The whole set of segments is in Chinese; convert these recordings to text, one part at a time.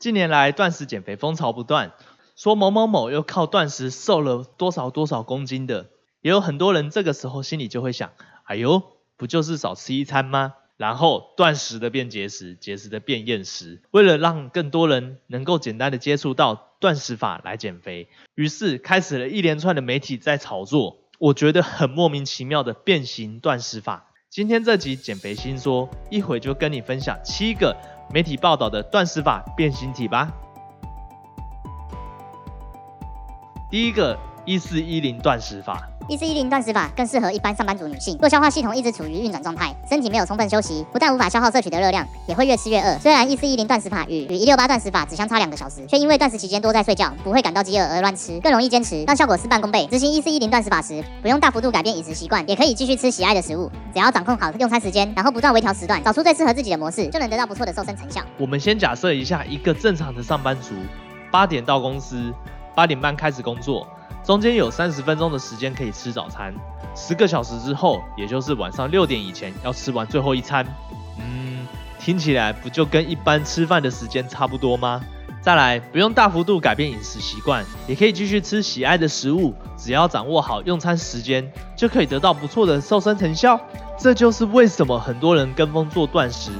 近年来断食减肥风潮不断，说某某某又靠断食瘦了多少多少公斤的，也有很多人这个时候心里就会想：哎呦，不就是少吃一餐吗？然后断食的变节食，节食的变厌食。为了让更多人能够简单的接触到断食法来减肥，于是开始了一连串的媒体在炒作，我觉得很莫名其妙的变形断食法。今天这集减肥新说，一会就跟你分享七个媒体报道的断食法变形体吧。第一个一四一零断食法。一四一零断食法更适合一般上班族女性。若消化系统一直处于运转状态，身体没有充分休息，不但无法消耗摄取的热量，也会越吃越饿。虽然一四一零断食法与与一六八断食法只相差两个小时，却因为断食期间多在睡觉，不会感到饥饿而乱吃，更容易坚持，让效果事半功倍。执行一四一零断食法时，不用大幅度改变饮食习惯，也可以继续吃喜爱的食物，只要掌控好用餐时间，然后不断微调时段，找出最适合自己的模式，就能得到不错的瘦身成效。我们先假设一下，一个正常的上班族，八点到公司，八点半开始工作。中间有三十分钟的时间可以吃早餐，十个小时之后，也就是晚上六点以前要吃完最后一餐。嗯，听起来不就跟一般吃饭的时间差不多吗？再来，不用大幅度改变饮食习惯，也可以继续吃喜爱的食物，只要掌握好用餐时间，就可以得到不错的瘦身成效。这就是为什么很多人跟风做断食，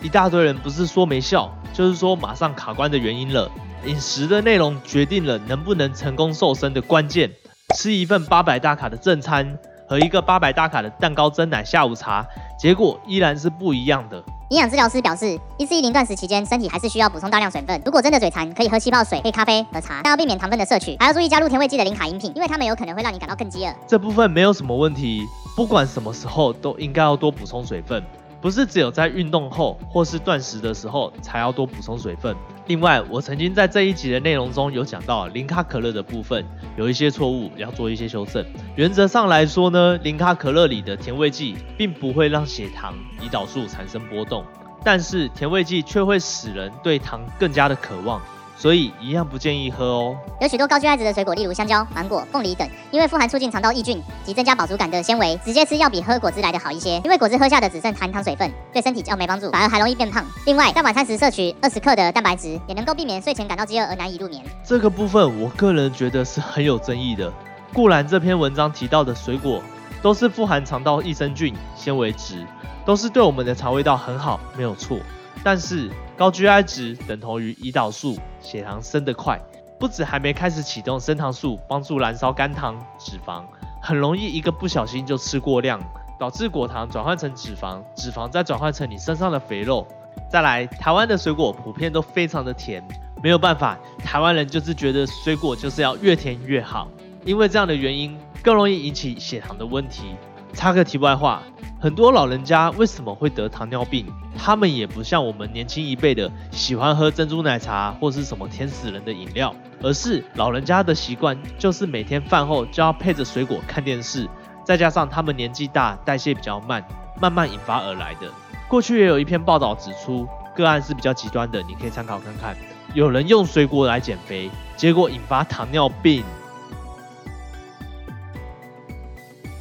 一大堆人不是说没效，就是说马上卡关的原因了。饮食的内容决定了能不能成功瘦身的关键。吃一份八百大卡的正餐和一个八百大卡的蛋糕蒸奶下午茶，结果依然是不一样的。营养治疗师表示，一四一零断食期间，身体还是需要补充大量水分。如果真的嘴馋，可以喝气泡水、配咖啡和茶，但要避免糖分的摄取，还要注意加入甜味剂的零卡饮品，因为它们有可能会让你感到更饥饿。这部分没有什么问题，不管什么时候都应该要多补充水分。不是只有在运动后或是断食的时候才要多补充水分。另外，我曾经在这一集的内容中有讲到零卡可乐的部分，有一些错误要做一些修正。原则上来说呢，零卡可乐里的甜味剂并不会让血糖、胰岛素产生波动，但是甜味剂却会使人对糖更加的渴望。所以一样不建议喝哦。有许多高 GI 值的水果，例如香蕉、芒果、凤梨等，因为富含促进肠道抑菌及增加饱足感的纤维，直接吃要比喝果汁来的好一些。因为果汁喝下的只剩含糖水分，对身体较没帮助，反而还容易变胖。另外，在晚餐时摄取二十克的蛋白质，也能够避免睡前感到饥饿而难以入眠。这个部分，我个人觉得是很有争议的。固然这篇文章提到的水果都是富含肠道益生菌、纤维质，都是对我们的肠胃道很好，没有错。但是高 GI 值等同于胰岛素，血糖升得快，不止还没开始启动升糖素，帮助燃烧肝糖脂肪，很容易一个不小心就吃过量，导致果糖转换成脂肪，脂肪再转换成你身上的肥肉。再来，台湾的水果普遍都非常的甜，没有办法，台湾人就是觉得水果就是要越甜越好，因为这样的原因更容易引起血糖的问题。插个题外话。很多老人家为什么会得糖尿病？他们也不像我们年轻一辈的喜欢喝珍珠奶茶或是什么甜死人的饮料，而是老人家的习惯就是每天饭后就要配着水果看电视，再加上他们年纪大，代谢比较慢，慢慢引发而来的。过去也有一篇报道指出，个案是比较极端的，你可以参考看看。有人用水果来减肥，结果引发糖尿病。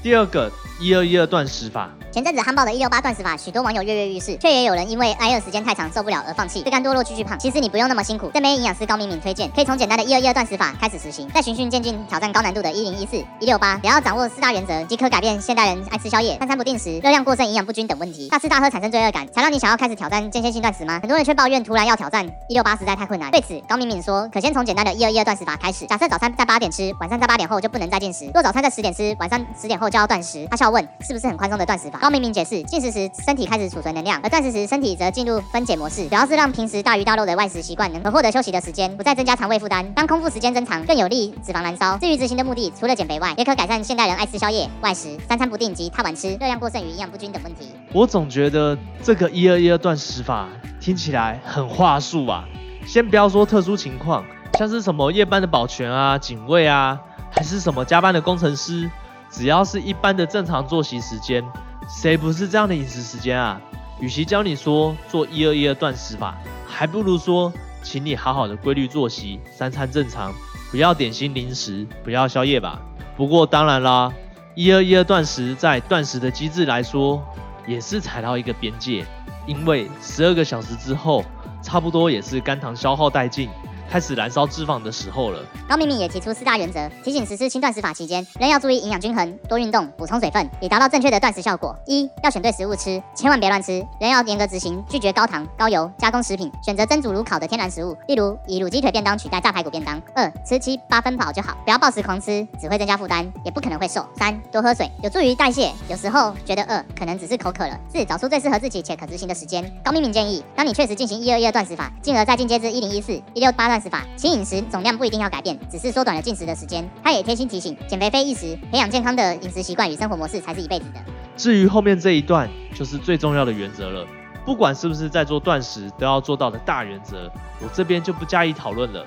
第二个一二一二断食法。前阵子憨爆的一六八断食法，许多网友跃跃欲试，却也有人因为挨饿时间太长受不了而放弃，对肝堕落继续胖。其实你不用那么辛苦，这边营养师高敏敏推荐，可以从简单的一二一二断食法开始实行，再循序渐进挑战高难度的一零一四一六八，只要掌握四大原则，即可改变现代人爱吃宵夜、三餐不定时、热量过剩、营养不均等问题。大吃大喝产生罪恶感，才让你想要开始挑战间歇性断食吗？很多人却抱怨突然要挑战一六八实在太困难。对此，高敏敏说，可先从简单的一二一二断食法开始。假设早餐在八点吃，晚上在八点后就不能再进食。若早餐在十点吃，晚上十点后就要断食。他笑问，是不是很宽松的断食法？高敏敏解释。进食时，身体开始储存能量；而断食时，身体则进入分解模式，主要是让平时大鱼大肉的外食习惯能够获得休息的时间，不再增加肠胃负担。当空腹时间增长，更有利脂肪燃烧。至于执行的目的，除了减肥外，也可改善现代人爱吃宵夜、外食、三餐不定及太晚吃、热量过剩与营养不均等问题。我总觉得这个一二一二断食法听起来很话术啊！先不要说特殊情况，像是什么夜班的保全啊、警卫啊，还是什么加班的工程师，只要是一般的正常作息时间。谁不是这样的饮食时间啊？与其教你说做一二一二断食法，还不如说，请你好好的规律作息，三餐正常，不要点心零食，不要宵夜吧。不过当然啦，一二一二断食在断食的机制来说，也是踩到一个边界，因为十二个小时之后，差不多也是肝糖消耗殆尽。开始燃烧脂肪的时候了。高明明也提出四大原则，提醒实施轻断食法期间，仍要注意营养均衡，多运动，补充水分，以达到正确的断食效果。一要选对食物吃，千万别乱吃，仍要严格执行，拒绝高糖、高油、加工食品，选择蒸煮、卤烤的天然食物，例如以卤鸡腿便当取代炸排骨便当。二吃七八分饱就好，不要暴食狂吃，只会增加负担，也不可能会瘦。三多喝水，有助于代谢，有时候觉得饿，可能只是口渴了。四找出最适合自己且可执行的时间。高明明建议，当你确实进行一二一二断食法，进而再进阶至一零一四一六八断。食法，其饮食总量不一定要改变，只是缩短了进食的时间。他也贴心提醒，减肥非一时，培养健康的饮食习惯与生活模式才是一辈子的。至于后面这一段，就是最重要的原则了。不管是不是在做断食，都要做到的大原则，我这边就不加以讨论了。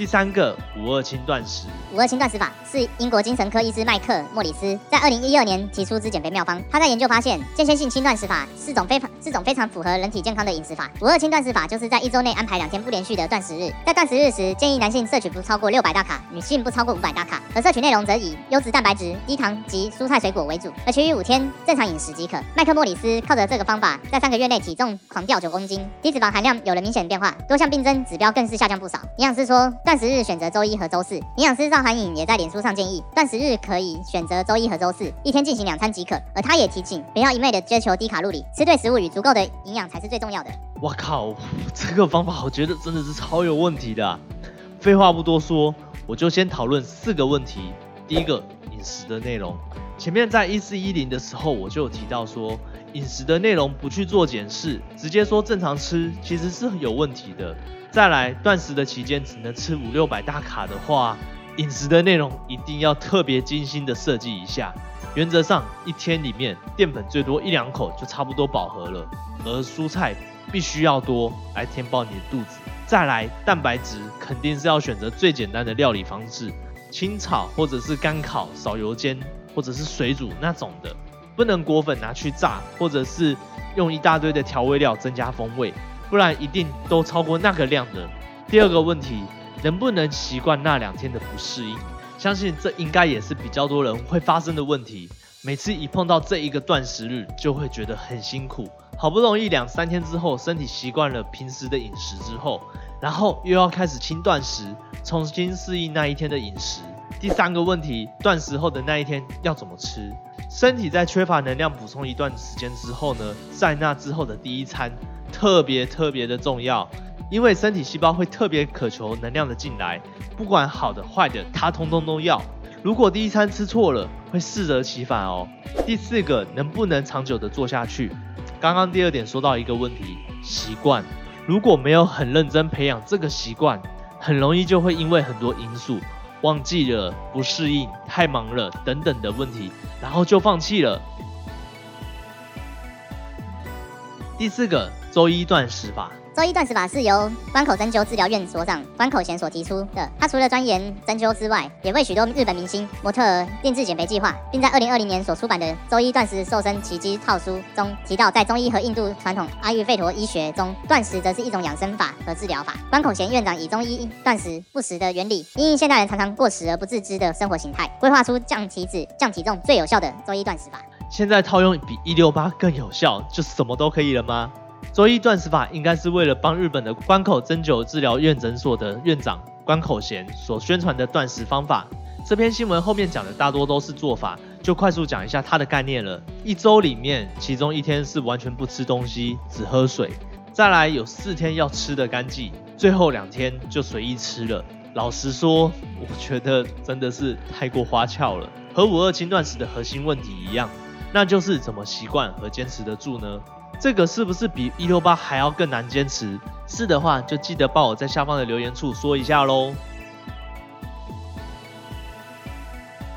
第三个五二轻断食，五二轻断食法是英国精神科医师麦克莫里斯在二零一二年提出之减肥妙方。他在研究发现，间歇性轻断食法是种非常是种非常符合人体健康的饮食法。五二轻断食法就是在一周内安排两天不连续的断食日，在断食日时，建议男性摄取不超过六百大卡，女性不超过五百大卡，而摄取内容则以优质蛋白质、低糖及蔬菜水果为主，而其余五天正常饮食即可。麦克莫里斯靠着这个方法，在三个月内体重狂掉九公斤，低脂肪含量有了明显变化，多项病征指标更是下降不少。营养师说。断食日选择周一和周四，营养师赵涵颖也在脸书上建议，断食日可以选择周一和周四，一天进行两餐即可。而他也提醒，不要一昧的追求低卡路里，吃对食物与足够的营养才是最重要的。我靠，这个方法我觉得真的是超有问题的。废话不多说，我就先讨论四个问题。第一个，饮食的内容。前面在一四一零的时候，我就有提到说，饮食的内容不去做检视，直接说正常吃，其实是有问题的。再来断食的期间只能吃五六百大卡的话，饮食的内容一定要特别精心的设计一下。原则上一天里面淀粉最多一两口就差不多饱和了，而蔬菜必须要多来填饱你的肚子。再来蛋白质肯定是要选择最简单的料理方式，清炒或者是干烤、少油煎或者是水煮那种的，不能裹粉拿去炸，或者是用一大堆的调味料增加风味。不然一定都超过那个量的。第二个问题，能不能习惯那两天的不适应？相信这应该也是比较多人会发生的问题。每次一碰到这一个断食日，就会觉得很辛苦。好不容易两三天之后，身体习惯了平时的饮食之后，然后又要开始轻断食，重新适应那一天的饮食。第三个问题，断食后的那一天要怎么吃？身体在缺乏能量补充一段时间之后呢，在那之后的第一餐。特别特别的重要，因为身体细胞会特别渴求能量的进来，不管好的坏的，它通通都要。如果第一餐吃错了，会适得其反哦。第四个，能不能长久的做下去？刚刚第二点说到一个问题，习惯，如果没有很认真培养这个习惯，很容易就会因为很多因素忘记了、不适应、太忙了等等的问题，然后就放弃了。第四个，周一断食法。周一断食法是由关口针灸治疗院所长关口贤所提出的。他除了钻研针灸之外，也为许多日本明星、模特儿定制减肥计划，并在二零二零年所出版的《周一断食瘦身奇迹套书》中提到，在中医和印度传统阿育吠陀医学中，断食则是一种养生法和治疗法。关口贤院长以中医断食不食的原理，因应现代人常常过食而不自知的生活形态，规划出降体脂、降体重最有效的周一断食法。现在套用比一六八更有效，就什么都可以了吗？周一断食法应该是为了帮日本的关口针灸治疗院诊所的院长关口贤所宣传的断食方法。这篇新闻后面讲的大多都是做法，就快速讲一下它的概念了。一周里面，其中一天是完全不吃东西，只喝水；再来有四天要吃的干净，最后两天就随意吃了。老实说，我觉得真的是太过花俏了，和五二轻断食的核心问题一样。那就是怎么习惯和坚持得住呢？这个是不是比一六八还要更难坚持？是的话，就记得帮我在下方的留言处说一下喽。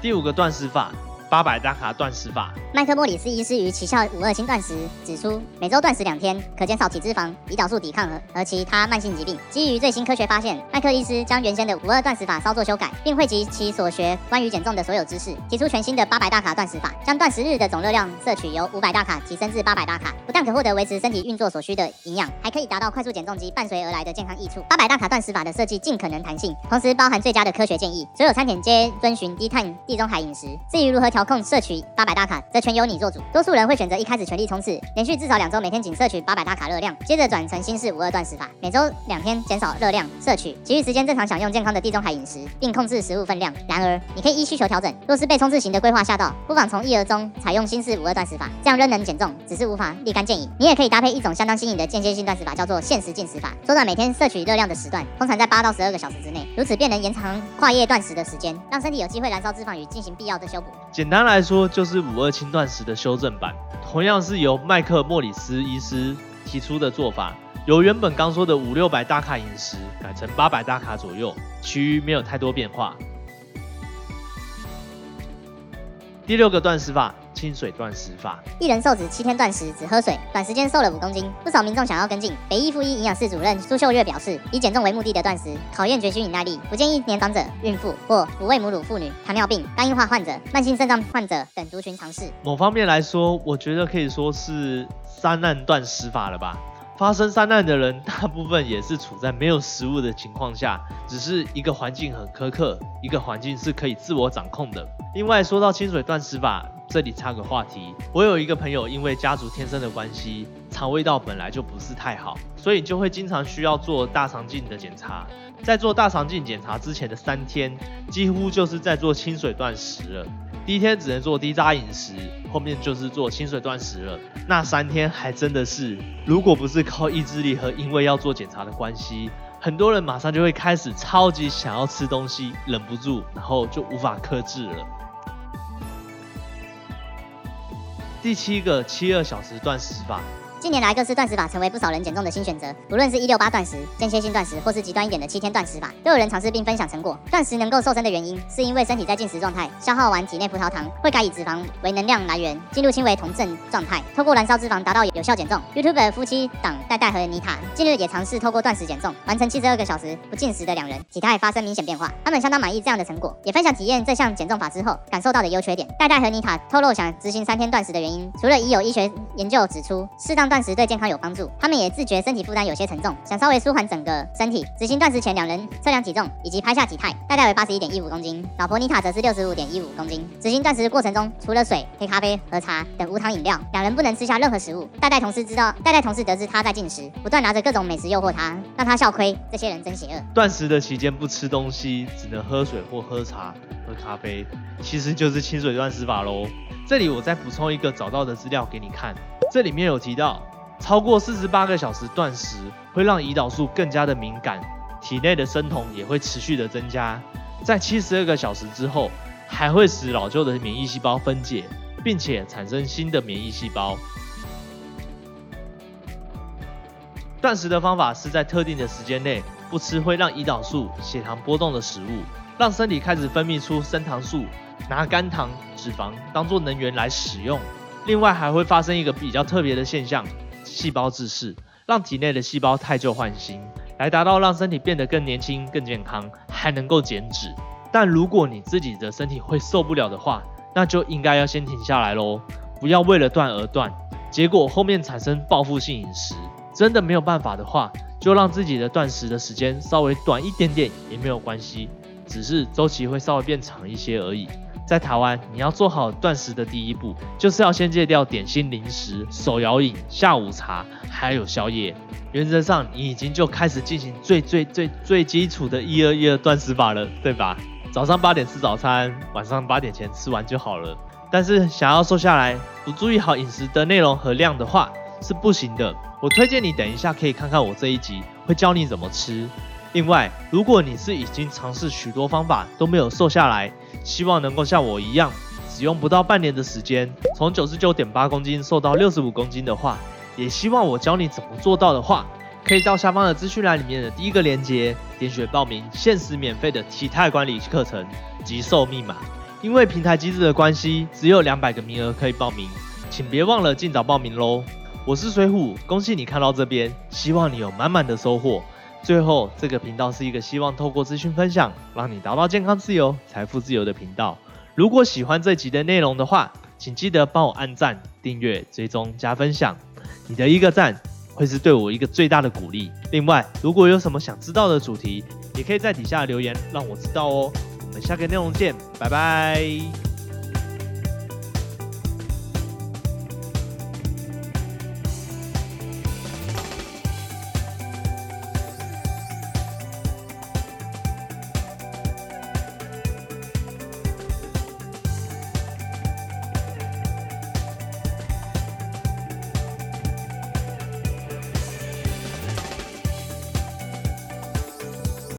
第五个断食法。八百大卡断食法。麦克莫里斯医师于奇效五二星断食指出，每周断食两天，可减少体脂肪、胰岛素抵抗和和其他慢性疾病。基于最新科学发现，麦克医师将原先的五二断食法稍作修改，并汇集其所学关于减重的所有知识，提出全新的八百大卡断食法，将断食日的总热量摄取由五百大卡提升至八百大卡，不但可获得维持身体运作所需的营养，还可以达到快速减重及伴随而来的健康益处。八百大卡断食法的设计尽可能弹性，同时包含最佳的科学建议，所有餐点皆遵循低碳地中海饮食。至于如何调调控摄取八百大卡，则全由你做主。多数人会选择一开始全力冲刺，连续至少两周每天仅摄取八百大卡热量，接着转成新式五二断食法，每周两天减少热量摄取，其余时间正常享用健康的地中海饮食，并控制食物分量。然而，你可以依需求调整。若是被冲刺型的规划吓到，不妨从一而终，采用新式五二断食法，这样仍能减重，只是无法立竿见影。你也可以搭配一种相当新颖的间歇性断食法，叫做限时进食法，缩短每天摄取热量的时段，通常在八到十二个小时之内，如此便能延长跨夜断食的时间，让身体有机会燃烧脂肪与进行必要的修补。简单来说，就是五二轻断食的修正版，同样是由麦克莫里斯医师提出的做法，由原本刚说的五六百大卡饮食改成八百大卡左右，其余没有太多变化。第六个断食法。清水断食法，一人瘦子七天断食，只喝水，短时间瘦了五公斤。不少民众想要跟进。北医附一营养室主任苏秀月表示，以减重为目的的断食，考验决心与耐力，不建议年长者、孕妇或哺喂母乳妇女、糖尿病、肝硬化患者、慢性肾脏患者等族群尝试。某方面来说，我觉得可以说是三难断食法了吧。发生三难的人，大部分也是处在没有食物的情况下，只是一个环境很苛刻，一个环境是可以自我掌控的。另外，说到清水断食法。这里插个话题，我有一个朋友，因为家族天生的关系，肠胃道本来就不是太好，所以就会经常需要做大肠镜的检查。在做大肠镜检查之前的三天，几乎就是在做清水断食了。第一天只能做低渣饮食，后面就是做清水断食了。那三天还真的是，如果不是靠意志力和因为要做检查的关系，很多人马上就会开始超级想要吃东西，忍不住，然后就无法克制了。第七个七二小时断食法。近年来，各式断食法成为不少人减重的新选择。无论是一六八断食、间歇性断食，或是极端一点的七天断食法，都有人尝试并分享成果。断食能够瘦身的原因，是因为身体在进食状态消耗完体内葡萄糖，会改以脂肪为能量来源，进入轻微酮症状态，透过燃烧脂肪达到有效减重。YouTube 夫妻档戴戴和妮塔近日也尝试透过断食减重，完成七十二个小时不进食的两人，体态发生明显变化。他们相当满意这样的成果，也分享体验这项减重法之后感受到的优缺点。戴戴和妮塔透露想执行三天断食的原因，除了已有医学研究指出适当断食对健康有帮助。他们也自觉身体负担有些沉重，想稍微舒缓整个身体。执行断食前，两人测量体重以及拍下体态，大概为八十一点一五公斤。老婆妮塔则是六十五点一五公斤。执行断食的过程中，除了水、黑咖啡和茶等无糖饮料，两人不能吃下任何食物。代代同事知道，代代同事得知他在进食，不断拿着各种美食诱惑他，让他笑亏。这些人真邪恶。断食的期间不吃东西，只能喝水或喝茶、喝咖啡，其实就是清水断食法喽。这里我再补充一个找到的资料给你看，这里面有提到。超过四十八个小时断食会让胰岛素更加的敏感，体内的生酮也会持续的增加。在七十二个小时之后，还会使老旧的免疫细胞分解，并且产生新的免疫细胞。断食的方法是在特定的时间内不吃会让胰岛素、血糖波动的食物，让身体开始分泌出升糖素，拿肝糖、脂肪当做能源来使用。另外还会发生一个比较特别的现象。细胞自噬，让体内的细胞太旧换新，来达到让身体变得更年轻、更健康，还能够减脂。但如果你自己的身体会受不了的话，那就应该要先停下来喽，不要为了断而断，结果后面产生报复性饮食。真的没有办法的话，就让自己的断食的时间稍微短一点点也没有关系，只是周期会稍微变长一些而已。在台湾，你要做好断食的第一步，就是要先戒掉点心、零食、手摇饮、下午茶，还有宵夜。原则上，你已经就开始进行最最最最基础的一二一二断食法了，对吧？早上八点吃早餐，晚上八点前吃完就好了。但是想要瘦下来，不注意好饮食的内容和量的话，是不行的。我推荐你等一下可以看看我这一集，会教你怎么吃。另外，如果你是已经尝试许多方法都没有瘦下来，希望能够像我一样，只用不到半年的时间，从九十九点八公斤瘦到六十五公斤的话，也希望我教你怎么做到的话，可以到下方的资讯栏里面的第一个链接，点选报名限时免费的体态管理课程极瘦密码。因为平台机制的关系，只有两百个名额可以报名，请别忘了尽早报名喽。我是水虎，恭喜你看到这边，希望你有满满的收获。最后，这个频道是一个希望透过资讯分享，让你达到健康自由、财富自由的频道。如果喜欢这集的内容的话，请记得帮我按赞、订阅、追踪、加分享。你的一个赞会是对我一个最大的鼓励。另外，如果有什么想知道的主题，也可以在底下留言让我知道哦。我们下个内容见，拜拜。